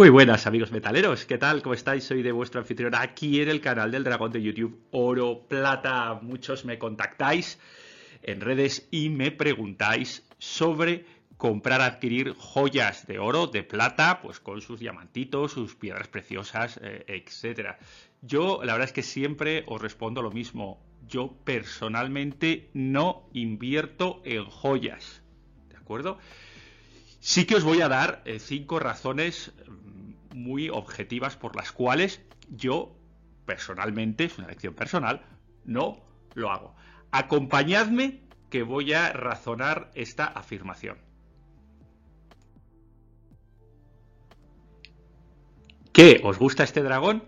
Muy buenas amigos metaleros, ¿qué tal? ¿Cómo estáis? Soy de vuestro anfitrión aquí en el canal del dragón de YouTube Oro Plata. Muchos me contactáis en redes y me preguntáis sobre comprar, adquirir joyas de oro, de plata, pues con sus diamantitos, sus piedras preciosas, eh, etcétera. Yo la verdad es que siempre os respondo lo mismo. Yo personalmente no invierto en joyas, ¿de acuerdo? Sí que os voy a dar eh, cinco razones muy objetivas por las cuales yo personalmente, es una elección personal, no lo hago. Acompañadme que voy a razonar esta afirmación. ¿Qué? ¿Os gusta este dragón?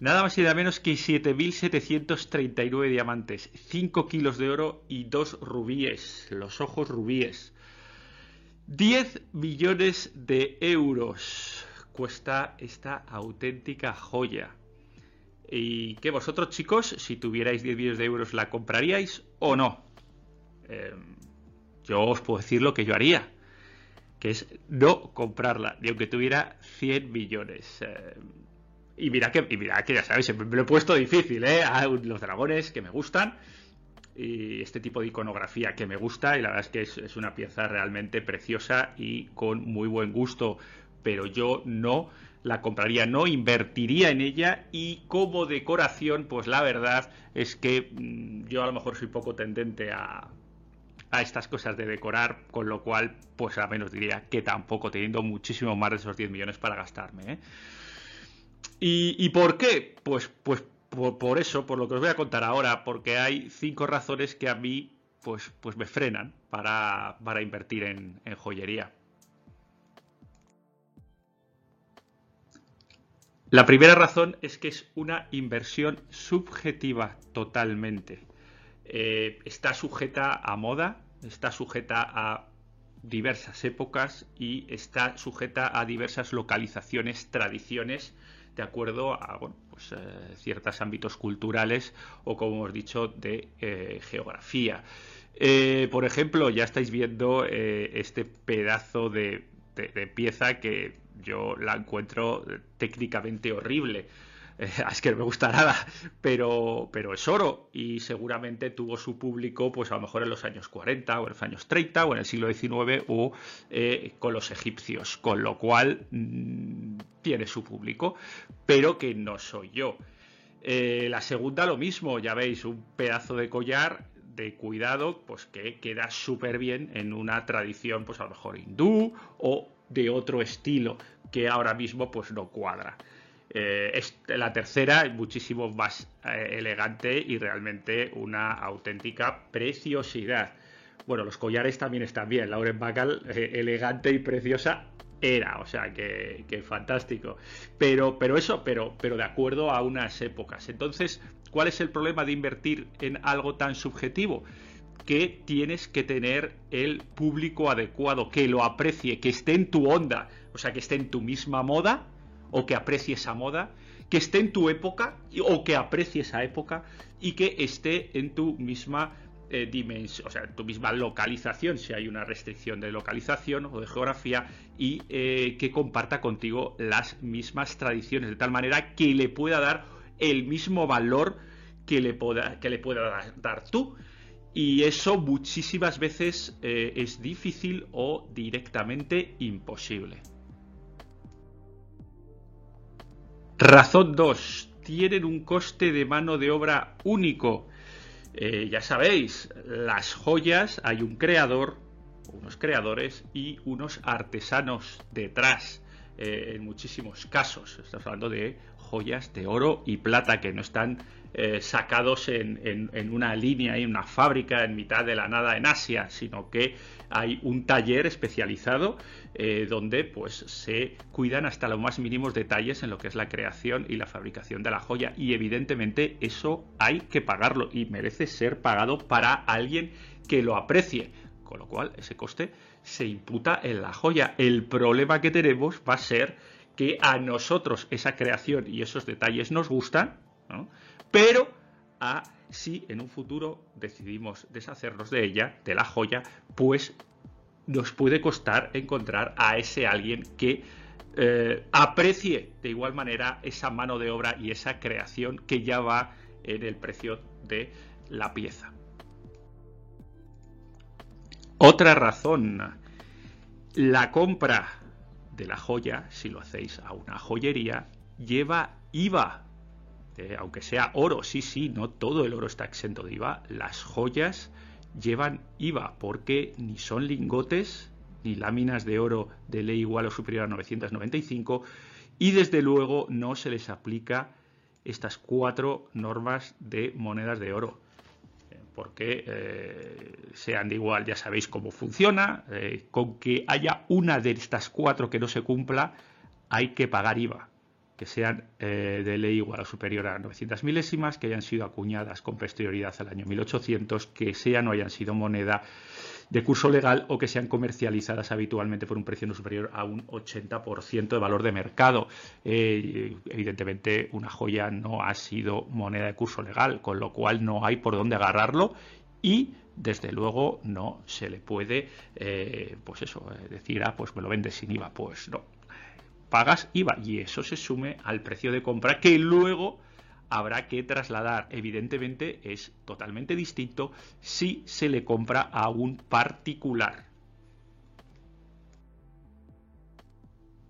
Nada más y nada menos que 7.739 diamantes, 5 kilos de oro y 2 rubíes, los ojos rubíes. 10 millones de euros cuesta esta auténtica joya. Y que vosotros, chicos, si tuvierais 10 millones de euros, ¿la compraríais o no? Em, yo os puedo decir lo que yo haría, que es no comprarla, ni aunque tuviera 100 millones. Em, y mira que, y que ya sabéis, me lo he puesto difícil, ¿eh? A los dragones que me gustan y este tipo de iconografía que me gusta y la verdad es que es, una pieza realmente preciosa y con muy buen gusto, pero yo no la compraría, no invertiría en ella y como decoración, pues la verdad es que mm, yo a lo mejor soy poco tendente a, a estas cosas de decorar, con lo cual, pues a menos diría que tampoco teniendo muchísimo más de esos 10 millones para gastarme. ¿eh? ¿Y, ¿Y, por qué? Pues, pues por, eso, por lo que os voy a contar ahora, porque hay cinco razones que a mí pues, pues me frenan para, invertir en, joyería. La primera razón es que es una inversión subjetiva totalmente. Eh, está sujeta a moda, está sujeta a diversas épocas y está sujeta a diversas localizaciones, tradiciones de acuerdo a pues, eh, ciertos ámbitos culturales o, como hemos dicho, de eh, geografía. Por ejemplo, ya estáis viendo este pedazo de, pieza que yo la encuentro técnicamente horrible. es que no me gusta nada, pero, pero es oro y seguramente tuvo su público pues a lo mejor en los años 40 o en los años 30 o en el siglo XIX o con los egipcios, con lo cual mm, tiene su público, pero que no soy yo. Eh, la segunda lo mismo, ya veis, un pedazo de collar de cuidado, pues que queda súper bien en una tradición, pues a lo mejor hindú o de otro estilo, que ahora mismo pues no cuadra. Eh, la tercera, muchísimo más eh, elegante y realmente una auténtica preciosidad. Bueno, los collares también están bien. Lauren Bacall, elegante y preciosa, era, o sea, que, fantástico. Pero, pero eso, pero, pero de acuerdo a unas épocas. Entonces, ¿cuál es el problema de invertir en algo tan subjetivo? Que tienes que tener el público adecuado, que lo aprecie, que esté en tu onda, o sea, que esté en tu misma moda, o que aprecie esa moda, que esté en tu época, o que aprecie esa época, y que esté en tu misma eh, dimensión, o sea, tu misma localización, si hay una restricción de localización o de geografía, y eh, que comparta contigo las mismas tradiciones, de tal manera que le pueda dar el mismo valor que le que le pueda dar, tú. Y eso muchísimas veces eh, es difícil o directamente imposible. Razón 2. Tienen un coste de mano de obra único eh, ya sabéis, las joyas hay un creador, unos creadores y unos artesanos detrás. Eh, en muchísimos casos. Estamos hablando de joyas de oro y plata que no están eh, sacados en, una línea, en una fábrica en mitad de la nada en Asia, sino que hay un taller especializado eh, donde pues se cuidan hasta los más mínimos detalles en lo que es la creación y la fabricación de la joya. Y evidentemente eso hay que pagarlo y merece ser pagado para alguien que lo aprecie. Con lo cual ese coste se imputa en la joya. El problema que tenemos va a ser que a nosotros esa creación y esos detalles nos gustan pero a si en un futuro decidimos deshacernos de ella, de la joya, pues nos puede costar encontrar a ese alguien que eh, aprecie de igual manera esa mano de obra y esa creación que ya va en el precio de la pieza. Otra razón, la compra de la joya, si lo hacéis a una joyería, lleva IVA. Eh, aunque sea oro, sí, sí, no todo el oro está exento de IVA. Las joyas llevan IVA porque ni son lingotes ni láminas de oro de ley igual o superior a 995 y desde luego no se les aplica estas cuatro normas de monedas de oro eh, porque eh, sean de igual, ya sabéis cómo funciona, con que haya una de estas cuatro que no se cumpla, hay que pagar IVA que sean eh, de ley igual o superior a 900 milésimas, que hayan sido acuñadas con posterioridad al año 1800, que sean o hayan sido moneda de curso legal o que sean comercializadas habitualmente por un precio no superior a un 80% de valor de mercado. Eh, evidentemente, una joya no ha sido moneda de curso legal, con lo cual no hay por dónde agarrarlo y desde luego no se le puede eh, pues eso decir ah pues me lo vendes sin IVA pues no pagas IVA y eso se sume al precio de compra que luego habrá que trasladar. Evidentemente es totalmente distinto si se le compra a un particular.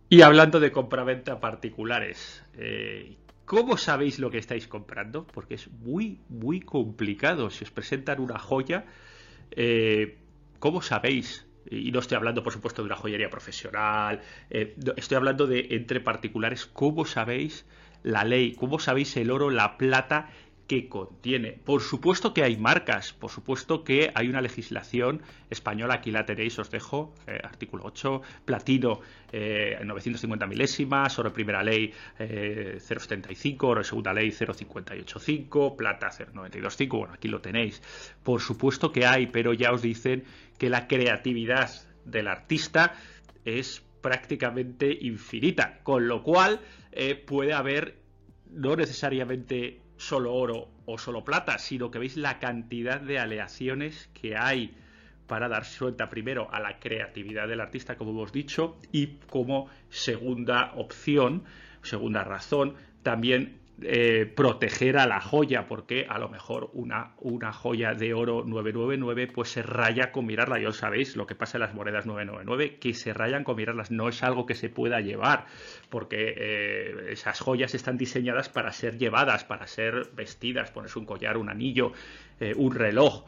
Y hablando de compraventa particulares, eh, ¿cómo sabéis lo que estáis comprando? Porque es muy, muy complicado. Si os presentan una joya, eh, ¿cómo sabéis y no estoy hablando, por supuesto, de una joyería profesional, eh, estoy hablando de entre particulares, ¿cómo sabéis la ley? ¿Cómo sabéis el oro, la plata que contiene. Por supuesto que hay marcas, por supuesto que hay una legislación española, aquí la tenéis, os dejo, eh, artículo 8, platino eh, 950 milésimas, oro primera ley eh, 0,75, oro segunda ley 0,585, plata 0,925, bueno, aquí lo tenéis. Por supuesto que hay, pero ya os dicen que la creatividad del artista es prácticamente infinita, con lo cual eh, puede haber no necesariamente solo oro o solo plata, sino que veis la cantidad de aleaciones que hay para dar suelta primero a la creatividad del artista, como hemos dicho, y como segunda opción, segunda razón, también eh, proteger a la joya, porque a lo mejor una, una, joya de oro 999 pues se raya con mirarla. Ya sabéis lo que pasa en las monedas 999, que se rayan con mirarlas. No es algo que se pueda llevar, porque eh, esas joyas están diseñadas para ser llevadas, para ser vestidas, ponerse un collar, un anillo, eh, un reloj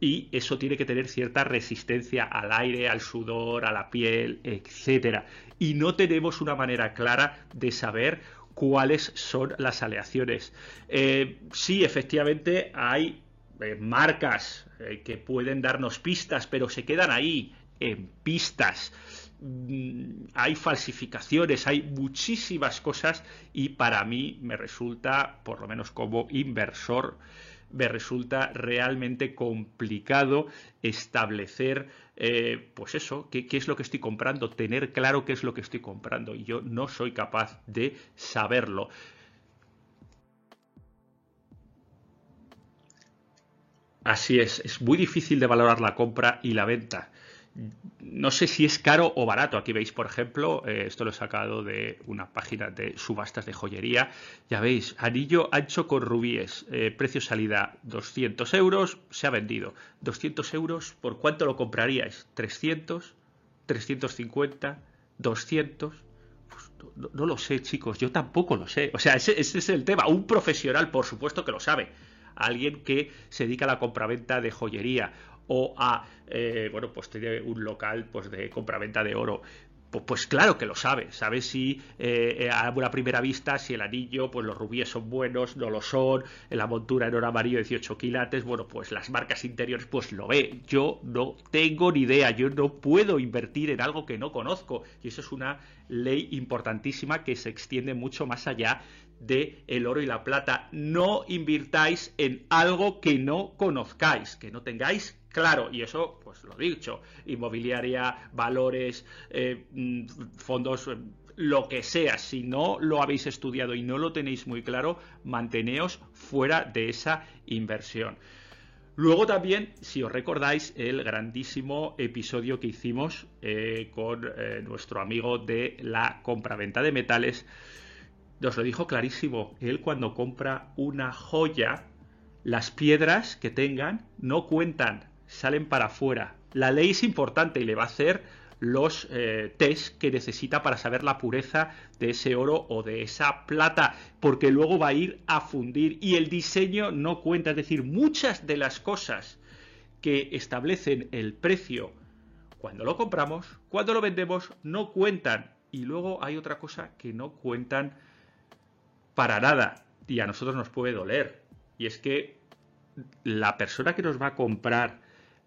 y eso tiene que tener cierta resistencia al aire, al sudor, a la piel, etcétera. Y no tenemos una manera clara de saber cuáles son las aleaciones. Eh, sí, efectivamente hay eh, marcas eh, que pueden darnos pistas, pero se quedan ahí, en pistas. Mm, hay falsificaciones, hay muchísimas cosas y para mí me resulta, por lo menos como inversor, me resulta realmente complicado establecer, eh, pues eso, qué, es lo que estoy comprando, tener claro qué es lo que estoy comprando. Y yo no soy capaz de saberlo. Así es, es muy difícil de valorar la compra y la venta no sé si es caro o barato. Aquí veis, por ejemplo, eh, esto lo he sacado de una página de subastas de joyería. Ya veis, anillo ancho con rubíes, eh, precio salida 200 euros, se ha vendido. 200 euros, ¿por cuánto lo compraríais? ¿300? ¿350? ¿200? Pues no, lo sé, chicos, yo tampoco lo sé. O sea, ese es el tema. Un profesional, por supuesto que lo sabe alguien que se dedica a la compraventa de joyería o a, eh, bueno, pues tiene un local pues de compraventa de oro. Pues, claro que lo sabe, sabe si eh, eh, a una primera vista si el anillo, pues los rubíes son buenos, no lo son, la montura en oro amarillo 18 quilates, bueno, pues las marcas interiores pues lo ve. Yo no tengo ni idea, yo no puedo invertir en algo que no conozco y eso es una ley importantísima que se extiende mucho más allá de el oro y la plata. No invirtáis en algo que no conozcáis, que no tengáis claro. Y eso, pues lo dicho, inmobiliaria, valores, eh, mm, fondos, eh, lo que sea. Si no lo habéis estudiado y no lo tenéis muy claro, manteneos fuera de esa inversión. Luego también, si os recordáis, el grandísimo episodio que hicimos eh, con nuestro amigo de la compraventa de metales, nos lo dijo clarísimo. Él cuando compra una joya, las piedras que tengan no cuentan, salen para afuera. La ley es importante y le va a hacer los eh, test que necesita para saber la pureza de ese oro o de esa plata, porque luego va a ir a fundir y el diseño no cuenta, es decir, muchas de las cosas que establecen el precio cuando lo compramos, cuando lo vendemos, no cuentan. Y luego hay otra cosa que no cuentan para nada y a nosotros nos puede doler. Y es que la persona que nos va a comprar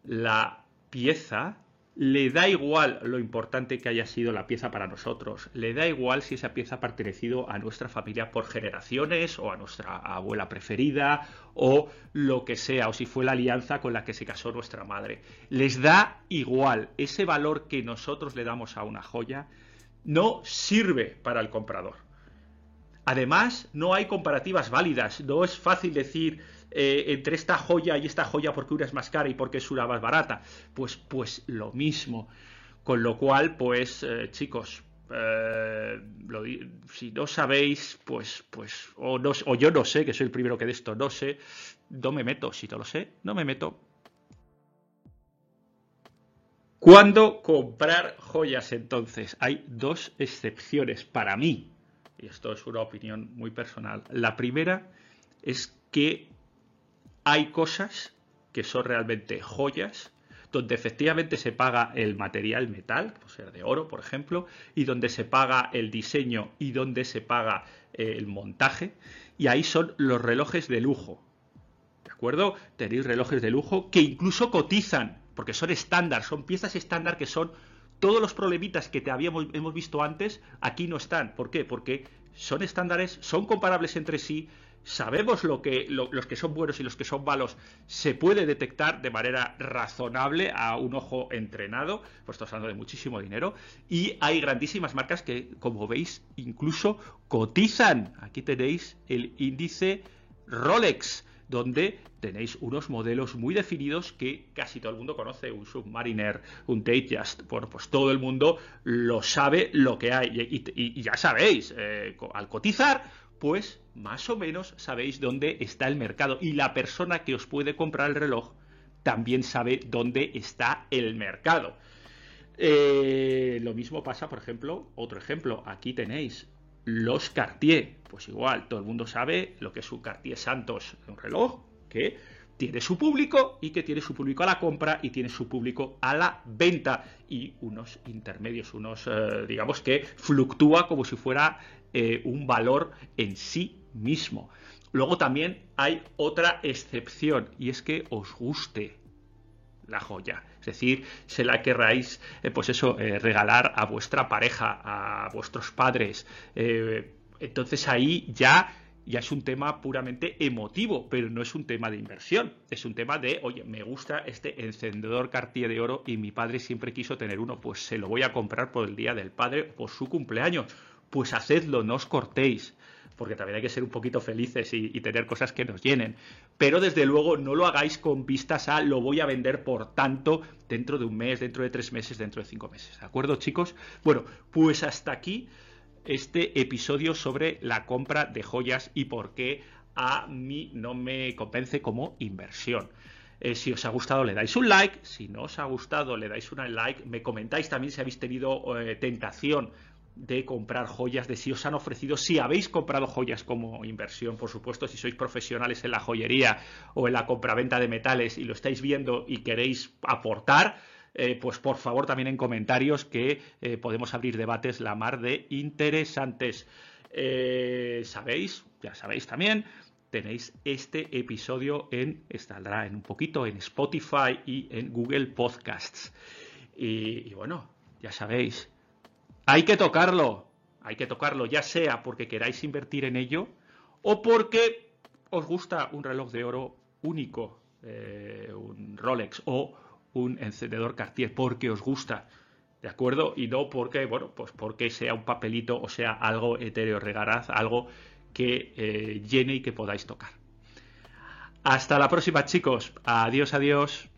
la pieza le da igual lo importante que haya sido la pieza para nosotros, le da igual si esa pieza ha pertenecido a nuestra familia por generaciones o a nuestra abuela preferida o lo que sea, o si fue la alianza con la que se casó nuestra madre. Les da igual, ese valor que nosotros le damos a una joya no sirve para el comprador. Además, no hay comparativas válidas, no es fácil decir eh, entre esta joya y esta joya porque una es más cara y porque es una más barata. Pues, pues lo mismo. Con lo cual, pues, eh, chicos, eh, si no sabéis, pues, pues, o, no, o yo no sé, que soy el primero que de esto no sé, no me meto. Si no lo sé, no me meto. ¿Cuándo comprar joyas entonces? Hay dos excepciones para mí, y esto es una opinión muy personal. La primera es que hay cosas que son realmente joyas, donde efectivamente se paga el material metal, puede ser de oro, por ejemplo, y donde se paga el diseño y donde se paga eh, el montaje, y ahí son los relojes de lujo. ¿De acuerdo? Tenéis relojes de lujo que incluso cotizan, porque son estándar, son piezas estándar que son todos los problemitas que te habíamos hemos visto antes, aquí no están. ¿Por qué? Porque son estándares, son comparables entre sí, sabemos lo que, los que son buenos y los que son malos, se puede detectar de manera razonable a un ojo entrenado, pues estamos hablando de muchísimo dinero, y hay grandísimas marcas que, como veis, incluso cotizan. Aquí tenéis el índice Rolex, donde tenéis unos modelos muy definidos que casi todo el mundo conoce, un Submariner, un Datejust, bueno, pues todo el mundo lo sabe lo que hay, y, ya sabéis, eh, al cotizar, pues más o menos sabéis dónde está el mercado. Y la persona que os puede comprar el reloj también sabe dónde está el mercado. Eh, lo mismo pasa, por ejemplo, otro ejemplo, aquí tenéis los Cartier, pues igual, todo el mundo sabe lo que es un Cartier Santos, un reloj que tiene su público y que tiene su público a la compra y tiene su público a la venta. Y unos intermedios, unos, eh, digamos que fluctúa como si fuera eh, un valor en sí mismo. Luego también hay otra excepción y es que os guste la joya. Es decir, se la querráis, eh, pues eso, eh, regalar a vuestra pareja, a vuestros padres. entonces ahí ya, ya es un tema puramente emotivo, pero no es un tema de inversión. Es un tema de, oye, me gusta este encendedor Cartier de oro y mi padre siempre quiso tener uno, pues se lo voy a comprar por el día del padre, por su cumpleaños pues hacedlo, no os cortéis, porque también hay que ser un poquito felices y, tener cosas que nos llenen. Pero desde luego no lo hagáis con vistas a lo voy a vender por tanto dentro de un mes, dentro de tres meses, dentro de cinco meses. ¿De acuerdo, chicos? Bueno, pues hasta aquí este episodio sobre la compra de joyas y por qué a mí no me convence como inversión. Eh, si os ha gustado le dais un like, si no os ha gustado le dais un like, me comentáis también si habéis tenido eh, tentación de comprar joyas, de si os han ofrecido, si habéis comprado joyas como inversión, por supuesto, si sois profesionales en la joyería o en la compraventa de metales y lo estáis viendo y queréis aportar, eh, pues por favor también en comentarios que eh, podemos abrir debates la mar de interesantes. Eh, sabéis, ya sabéis también, tenéis este episodio en, estará en un poquito en Spotify y en Google Podcasts. y bueno, ya sabéis, hay que tocarlo, hay que tocarlo, ya sea porque queráis invertir en ello o porque os gusta un reloj de oro único, eh, un Rolex o un encendedor Cartier, porque os gusta, ¿de acuerdo? Y no porque, bueno, pues porque sea un papelito o sea algo etéreo, regaraz, algo que eh, llene y que podáis tocar. Hasta la próxima, chicos. Adiós, adiós.